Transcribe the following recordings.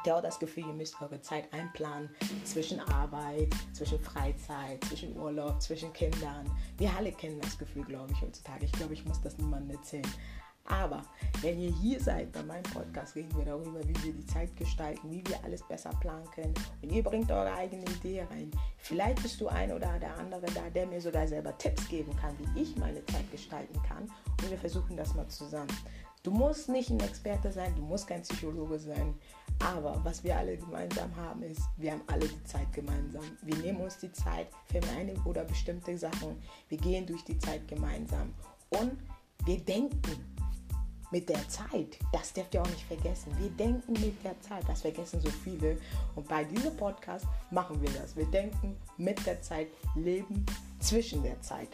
Habt ihr auch das Gefühl, ihr müsst eure Zeit einplanen zwischen Arbeit, zwischen Freizeit, zwischen Urlaub, zwischen Kindern? Wir alle kennen das Gefühl, glaube ich, heutzutage. Ich glaube, ich muss das niemandem erzählen. Aber wenn ihr hier seid bei meinem Podcast, reden wir darüber, wie wir die Zeit gestalten, wie wir alles besser planen können. Und ihr bringt eure eigene Idee rein. Vielleicht bist du ein oder der andere da, der mir sogar selber Tipps geben kann, wie ich meine Zeit gestalten kann. Und wir versuchen das mal zusammen. Du musst nicht ein Experte sein, du musst kein Psychologe sein. Aber was wir alle gemeinsam haben, ist, wir haben alle die Zeit gemeinsam. Wir nehmen uns die Zeit für eine oder bestimmte Sachen. Wir gehen durch die Zeit gemeinsam. Und wir denken mit der Zeit. Das dürft ihr auch nicht vergessen. Wir denken mit der Zeit. Das vergessen so viele. Und bei diesem Podcast machen wir das. Wir denken mit der Zeit, leben zwischen der Zeit.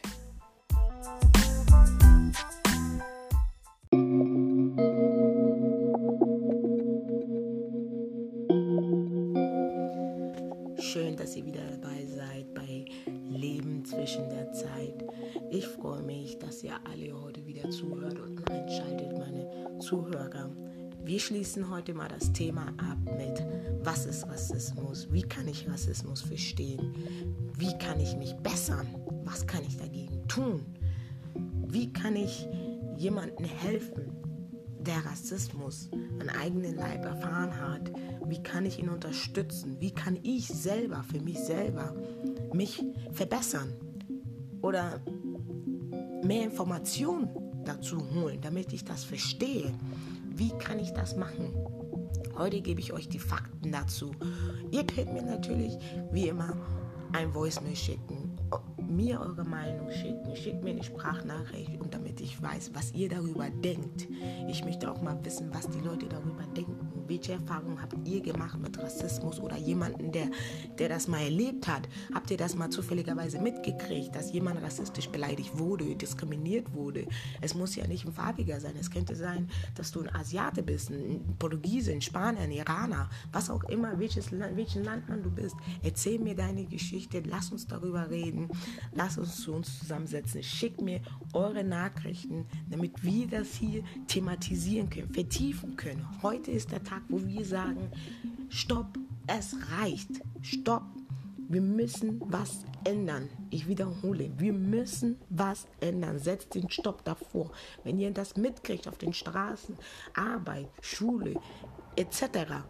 Ihr wieder dabei seid bei Leben zwischen der Zeit. Ich freue mich, dass ihr alle heute wieder zuhört und einschaltet, meine Zuhörer. Wir schließen heute mal das Thema ab mit, was ist Rassismus? Wie kann ich Rassismus verstehen? Wie kann ich mich bessern? Was kann ich dagegen tun? Wie kann ich jemandem helfen, der Rassismus an eigenen Leib erfahren hat? Wie kann ich ihn unterstützen? Wie kann ich selber, für mich selber, mich verbessern? Oder mehr Informationen dazu holen, damit ich das verstehe. Wie kann ich das machen? Heute gebe ich euch die Fakten dazu. Ihr könnt mir natürlich wie immer ein Voicemail schicken, mir eure Meinung schicken, schickt mir eine Sprachnachricht und damit ich weiß, was ihr darüber denkt. Ich möchte auch mal wissen, was die Leute darüber denken welche Erfahrungen habt ihr gemacht mit Rassismus oder jemanden, der, der das mal erlebt hat? Habt ihr das mal zufälligerweise mitgekriegt, dass jemand rassistisch beleidigt wurde, diskriminiert wurde? Es muss ja nicht ein Farbiger sein. Es könnte sein, dass du ein Asiate bist, ein Portugiese, ein Spanier, ein Iraner, was auch immer, welches Land, welchen Landmann du bist. Erzähl mir deine Geschichte, lass uns darüber reden, lass uns zu uns zusammensetzen. Schickt mir eure Nachrichten, damit wir das hier thematisieren können, vertiefen können. Heute ist der Tag, Tag, wo wir sagen, stopp, es reicht, stopp, wir müssen was ändern. Ich wiederhole, wir müssen was ändern. Setzt den Stopp davor. Wenn ihr das mitkriegt auf den Straßen, Arbeit, Schule etc.,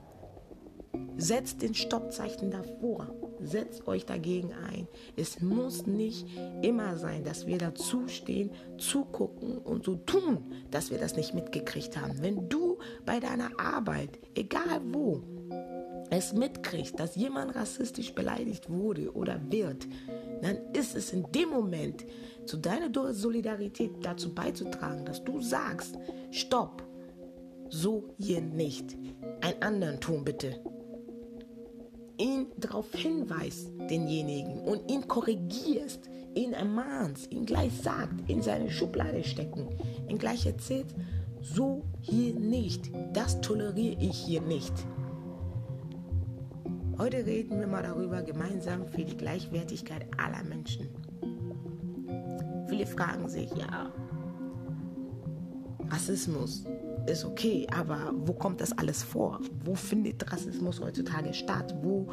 setzt den Stoppzeichen davor. Setzt euch dagegen ein. Es muss nicht immer sein, dass wir dazustehen, zugucken und so tun, dass wir das nicht mitgekriegt haben. Wenn du bei deiner Arbeit, egal wo, es mitkriegst, dass jemand rassistisch beleidigt wurde oder wird, dann ist es in dem Moment zu deiner Solidarität dazu beizutragen, dass du sagst, stopp, so hier nicht. Ein anderen tun bitte ihn darauf hinweist, denjenigen, und ihn korrigierst, ihn ermahnst, ihn gleich sagt, in seine Schublade stecken, ihn gleich erzählt, so hier nicht, das toleriere ich hier nicht. Heute reden wir mal darüber gemeinsam für die Gleichwertigkeit aller Menschen. Viele fragen sich, ja, Rassismus, ist okay, aber wo kommt das alles vor? Wo findet Rassismus heutzutage statt? Wo,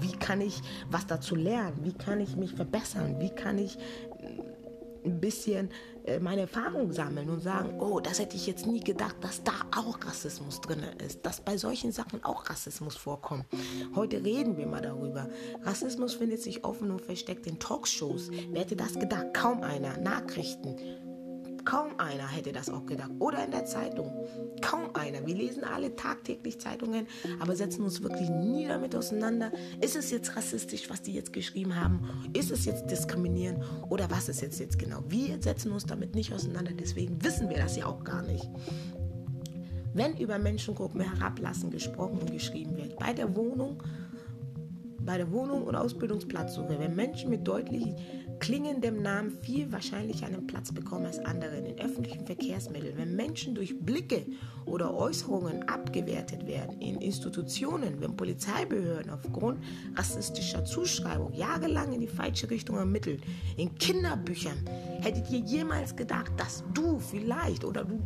wie kann ich was dazu lernen? Wie kann ich mich verbessern? Wie kann ich äh, ein bisschen äh, meine Erfahrung sammeln und sagen, oh, das hätte ich jetzt nie gedacht, dass da auch Rassismus drin ist, dass bei solchen Sachen auch Rassismus vorkommt. Heute reden wir mal darüber. Rassismus findet sich offen und versteckt in Talkshows. Wer hätte das gedacht? Kaum einer. Nachrichten. Kaum einer hätte das auch gedacht. Oder in der Zeitung. Kaum einer. Wir lesen alle tagtäglich Zeitungen, aber setzen uns wirklich nie damit auseinander. Ist es jetzt rassistisch, was die jetzt geschrieben haben? Ist es jetzt diskriminieren? Oder was ist jetzt, jetzt genau? Wir setzen uns damit nicht auseinander, deswegen wissen wir das ja auch gar nicht. Wenn über Menschengruppen herablassen gesprochen und geschrieben wird, bei der Wohnung, bei der Wohnung und Ausbildungsplatzsuche, wenn Menschen mit deutlich klingendem Namen viel wahrscheinlicher einen Platz bekommen als andere in öffentlichen Verkehrsmitteln. Wenn Menschen durch Blicke oder Äußerungen abgewertet werden, in Institutionen, wenn Polizeibehörden aufgrund rassistischer Zuschreibung jahrelang in die falsche Richtung ermitteln, in Kinderbüchern, hättet ihr jemals gedacht, dass du vielleicht oder du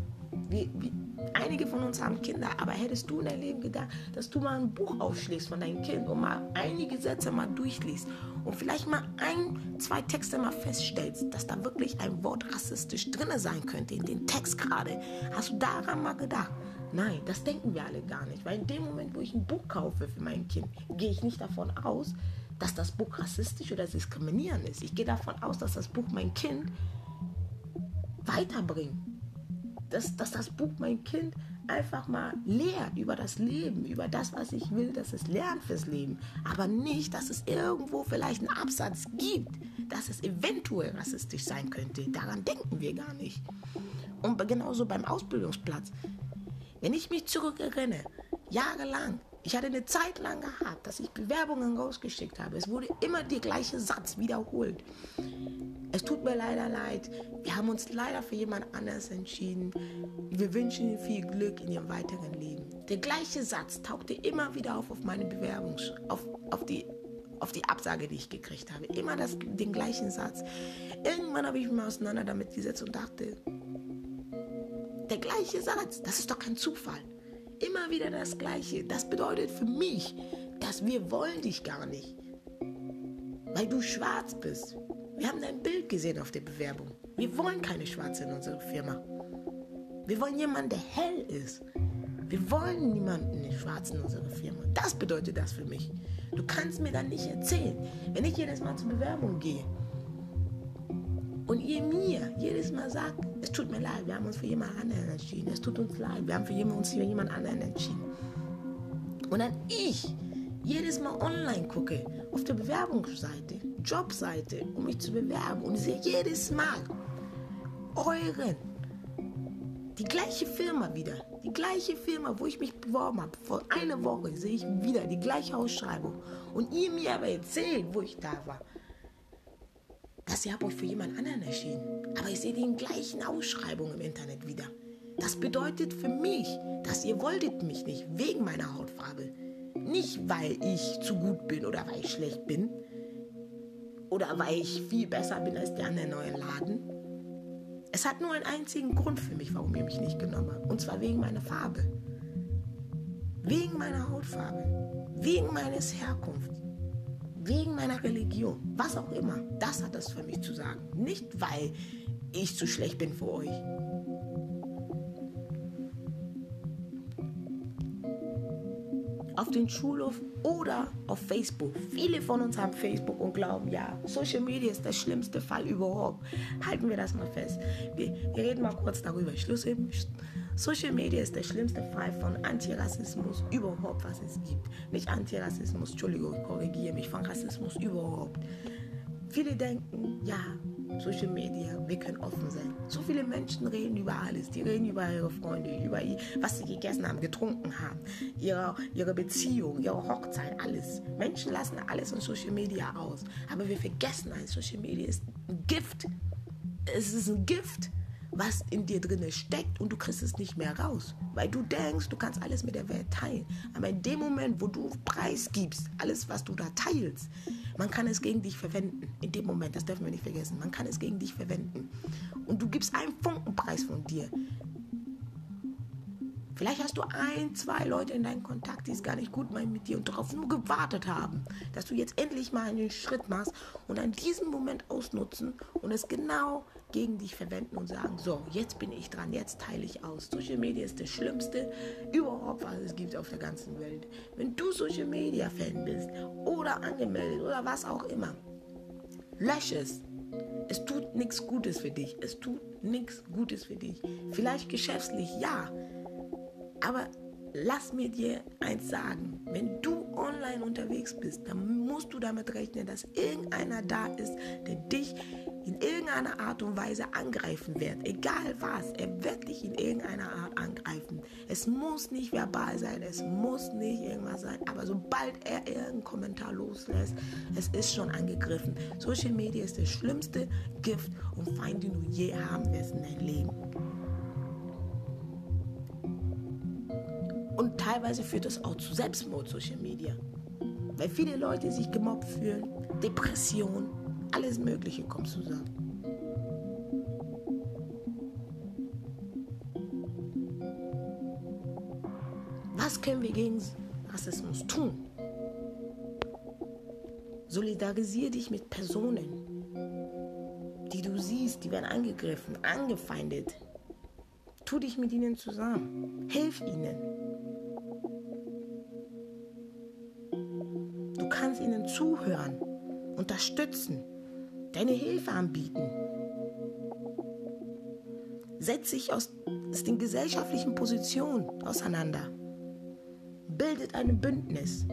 wie, wie einige von uns haben Kinder, aber hättest du in deinem Leben gedacht, dass du mal ein Buch aufschlägst von deinem Kind und mal einige Sätze mal durchliest und vielleicht mal ein, zwei Texte mal feststellst, dass da wirklich ein Wort rassistisch drin sein könnte in dem Text gerade? Hast du daran mal gedacht? Nein, das denken wir alle gar nicht, weil in dem Moment, wo ich ein Buch kaufe für mein Kind, gehe ich nicht davon aus, dass das Buch rassistisch oder diskriminierend ist. Ich gehe davon aus, dass das Buch mein Kind weiterbringt. Dass, dass das Buch mein Kind einfach mal lehrt über das Leben, über das, was ich will, dass es lernt fürs Leben. Aber nicht, dass es irgendwo vielleicht einen Absatz gibt, dass es eventuell rassistisch sein könnte. Daran denken wir gar nicht. Und genauso beim Ausbildungsplatz. Wenn ich mich zurückerinnere, jahrelang ich hatte eine Zeit lang gehabt, dass ich Bewerbungen rausgeschickt habe. Es wurde immer der gleiche Satz wiederholt. Es tut mir leider leid. Wir haben uns leider für jemand anders entschieden. Wir wünschen Ihnen viel Glück in Ihrem weiteren Leben. Der gleiche Satz tauchte immer wieder auf auf meine Bewerbung, auf, auf, die, auf die Absage, die ich gekriegt habe. Immer das, den gleichen Satz. Irgendwann habe ich mich mal auseinander damit gesetzt und dachte, der gleiche Satz, das ist doch kein Zufall. Immer wieder das Gleiche. Das bedeutet für mich, dass wir wollen dich gar nicht. Weil du schwarz bist. Wir haben dein Bild gesehen auf der Bewerbung. Wir wollen keine Schwarze in unserer Firma. Wir wollen jemanden, der hell ist. Wir wollen niemanden Schwarzen in unserer Firma. Das bedeutet das für mich. Du kannst mir dann nicht erzählen, wenn ich jedes Mal zur Bewerbung gehe und ihr mir jedes Mal sagt, es tut mir leid, wir haben uns für jemand anderen entschieden. Es tut uns leid, wir haben für jemand, uns für jemand anderen entschieden. Und dann ich jedes Mal online gucke, auf der Bewerbungsseite, Jobseite, um mich zu bewerben. Und sehe jedes Mal euren, die gleiche Firma wieder, die gleiche Firma, wo ich mich beworben habe. Vor einer Woche sehe ich wieder die gleiche Ausschreibung. Und ihr mir aber erzählt, wo ich da war dass ihr habt euch für jemand anderen entschieden. Aber ich sehe die gleichen Ausschreibungen im Internet wieder. Das bedeutet für mich, dass ihr wolltet mich nicht wegen meiner Hautfarbe. Nicht, weil ich zu gut bin oder weil ich schlecht bin. Oder weil ich viel besser bin als der andere neuen Laden. Es hat nur einen einzigen Grund für mich, warum ihr mich nicht genommen habt. Und zwar wegen meiner Farbe. Wegen meiner Hautfarbe. Wegen meines Herkunft wegen meiner Religion, was auch immer. Das hat das für mich zu sagen. Nicht, weil ich zu schlecht bin für euch. Auf den Schulhof oder auf Facebook. Viele von uns haben Facebook und glauben, ja, Social Media ist der schlimmste Fall überhaupt. Halten wir das mal fest. Wir, wir reden mal kurz darüber. Schluss eben. Social Media ist der schlimmste Fall von Antirassismus überhaupt, was es gibt. Nicht Antirassismus, Entschuldigung, korrigiere mich, von Rassismus überhaupt. Viele denken, ja, Social Media, wir können offen sein. So viele Menschen reden über alles. Die reden über ihre Freunde, über was sie gegessen haben, getrunken haben, ihre, ihre Beziehung, ihre Hochzeit, alles. Menschen lassen alles in Social Media aus. Aber wir vergessen eins, Social Media ist ein Gift. Es ist ein Gift was in dir drin steckt und du kriegst es nicht mehr raus, weil du denkst, du kannst alles mit der Welt teilen. Aber in dem Moment, wo du preisgibst, alles, was du da teilst, man kann es gegen dich verwenden. In dem Moment, das dürfen wir nicht vergessen, man kann es gegen dich verwenden. Und du gibst einen Funkenpreis von dir. Vielleicht hast du ein, zwei Leute in deinem Kontakt, die es gar nicht gut meinen mit dir und darauf nur gewartet haben, dass du jetzt endlich mal einen Schritt machst und an diesem Moment ausnutzen und es genau gegen dich verwenden und sagen, so, jetzt bin ich dran, jetzt teile ich aus. Social Media ist das Schlimmste überhaupt, was es gibt auf der ganzen Welt. Wenn du Social Media Fan bist oder angemeldet oder was auch immer, lösch es. Es tut nichts Gutes für dich. Es tut nichts Gutes für dich. Vielleicht geschäftlich, ja. Aber lass mir dir eins sagen, wenn du online unterwegs bist, dann musst du damit rechnen, dass irgendeiner da ist, der dich in irgendeiner Art und Weise angreifen wird. Egal was, er wird dich in irgendeiner Art angreifen. Es muss nicht verbal sein, es muss nicht irgendwas sein, aber sobald er irgendeinen Kommentar loslässt, es ist schon angegriffen. Social Media ist das schlimmste Gift und Feind, den du je haben wirst in deinem Leben. Und teilweise führt das auch zu Selbstmord, Social Media. Weil viele Leute sich gemobbt fühlen, Depression, alles Mögliche kommt zusammen. Was können wir gegen Rassismus tun? Solidarisiere dich mit Personen, die du siehst, die werden angegriffen, angefeindet. Tu dich mit ihnen zusammen. Hilf ihnen. Du kannst ihnen zuhören, unterstützen, deine Hilfe anbieten. Setz dich aus, aus den gesellschaftlichen Positionen auseinander. Bildet ein Bündnis.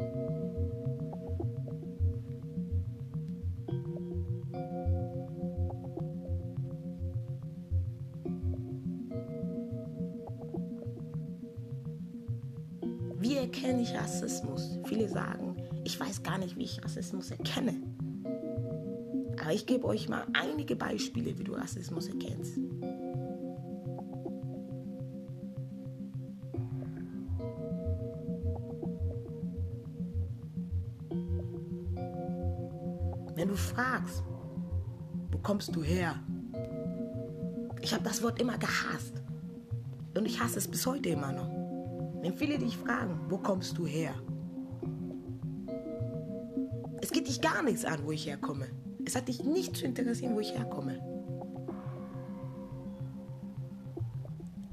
Wie erkenne ich Rassismus? Viele sagen, ich weiß gar nicht, wie ich Rassismus erkenne. Aber ich gebe euch mal einige Beispiele, wie du Rassismus erkennst. Wenn du fragst, wo kommst du her? Ich habe das Wort immer gehasst. Und ich hasse es bis heute immer noch. Wenn viele dich fragen, wo kommst du her? Es geht dich gar nichts an, wo ich herkomme. Es hat dich nicht zu interessieren, wo ich herkomme.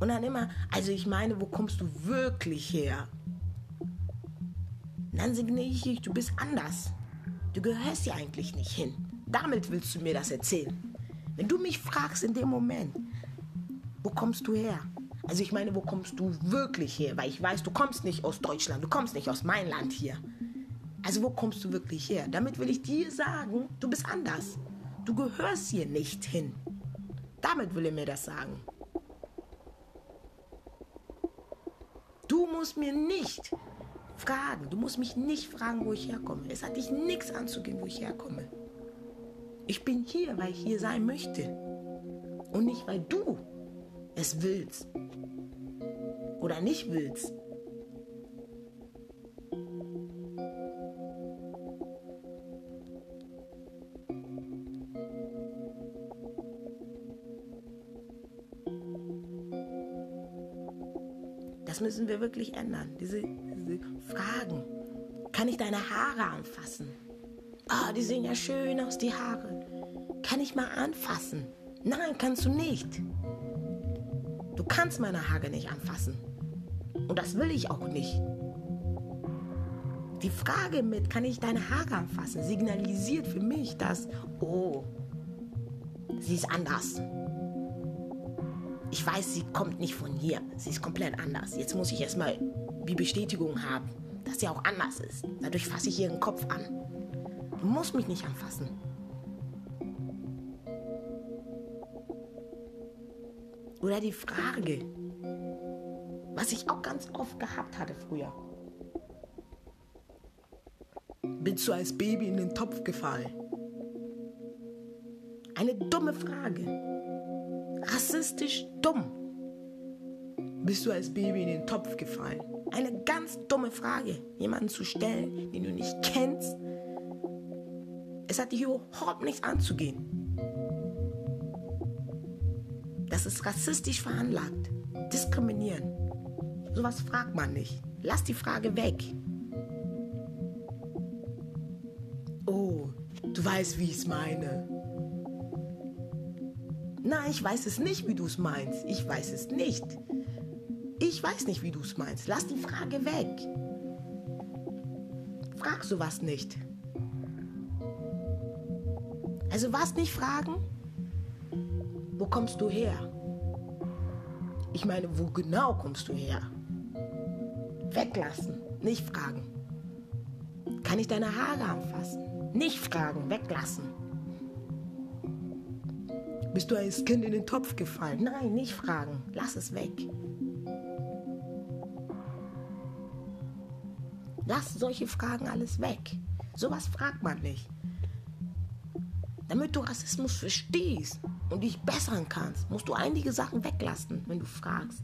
Und dann immer, also ich meine, wo kommst du wirklich her? Dann signiere ich, du bist anders. Du gehörst hier eigentlich nicht hin. Damit willst du mir das erzählen. Wenn du mich fragst in dem Moment, wo kommst du her? Also ich meine, wo kommst du wirklich her? Weil ich weiß, du kommst nicht aus Deutschland, du kommst nicht aus meinem Land hier. Also wo kommst du wirklich her? Damit will ich dir sagen, du bist anders. Du gehörst hier nicht hin. Damit will er mir das sagen. Du musst mir nicht fragen, du musst mich nicht fragen, wo ich herkomme. Es hat dich nichts anzugehen, wo ich herkomme. Ich bin hier, weil ich hier sein möchte. Und nicht, weil du es willst oder nicht willst. Müssen wir wirklich ändern. Diese, diese Fragen. Kann ich deine Haare anfassen? Ah, oh, die sehen ja schön aus, die Haare. Kann ich mal anfassen? Nein, kannst du nicht. Du kannst meine Haare nicht anfassen. Und das will ich auch nicht. Die Frage mit, kann ich deine Haare anfassen, signalisiert für mich, dass, oh, sie ist anders. Ich weiß, sie kommt nicht von hier. Sie ist komplett anders. Jetzt muss ich erstmal die Bestätigung haben, dass sie auch anders ist. Dadurch fasse ich ihren Kopf an. Du musst mich nicht anfassen. Oder die Frage, was ich auch ganz oft gehabt hatte früher. Bist du als Baby in den Topf gefallen? Eine dumme Frage. Rassistisch dumm. Bist du als Baby in den Topf gefallen? Eine ganz dumme Frage, jemanden zu stellen, den du nicht kennst. Es hat dich überhaupt nichts anzugehen. Das ist rassistisch veranlagt. Diskriminieren. Sowas fragt man nicht. Lass die Frage weg. Oh, du weißt, wie ich es meine. Nein, ich weiß es nicht, wie du es meinst. Ich weiß es nicht. Ich weiß nicht, wie du es meinst. Lass die Frage weg. Frag sowas nicht. Also was nicht fragen? Wo kommst du her? Ich meine, wo genau kommst du her? Weglassen, nicht fragen. Kann ich deine Haare anfassen? Nicht fragen, weglassen. Bist du als Kind in den Topf gefallen? Nein, nicht fragen. Lass es weg. Lass solche Fragen alles weg. Sowas fragt man nicht. Damit du Rassismus verstehst und dich bessern kannst, musst du einige Sachen weglassen, wenn du fragst.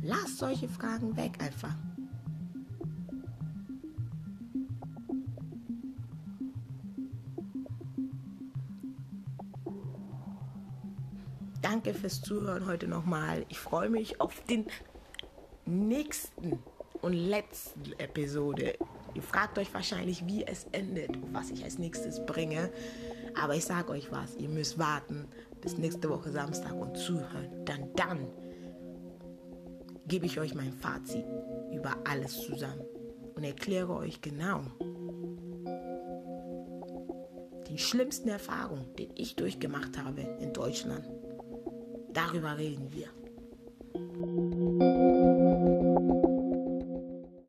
Lass solche Fragen weg einfach. Danke fürs Zuhören heute nochmal. Ich freue mich auf den nächsten und letzten Episode. Ihr fragt euch wahrscheinlich, wie es endet und was ich als nächstes bringe. Aber ich sage euch was, ihr müsst warten bis nächste Woche Samstag und zuhören. Dann, dann gebe ich euch mein Fazit über alles zusammen und erkläre euch genau die schlimmsten Erfahrungen, die ich durchgemacht habe in Deutschland. Darüber reden wir.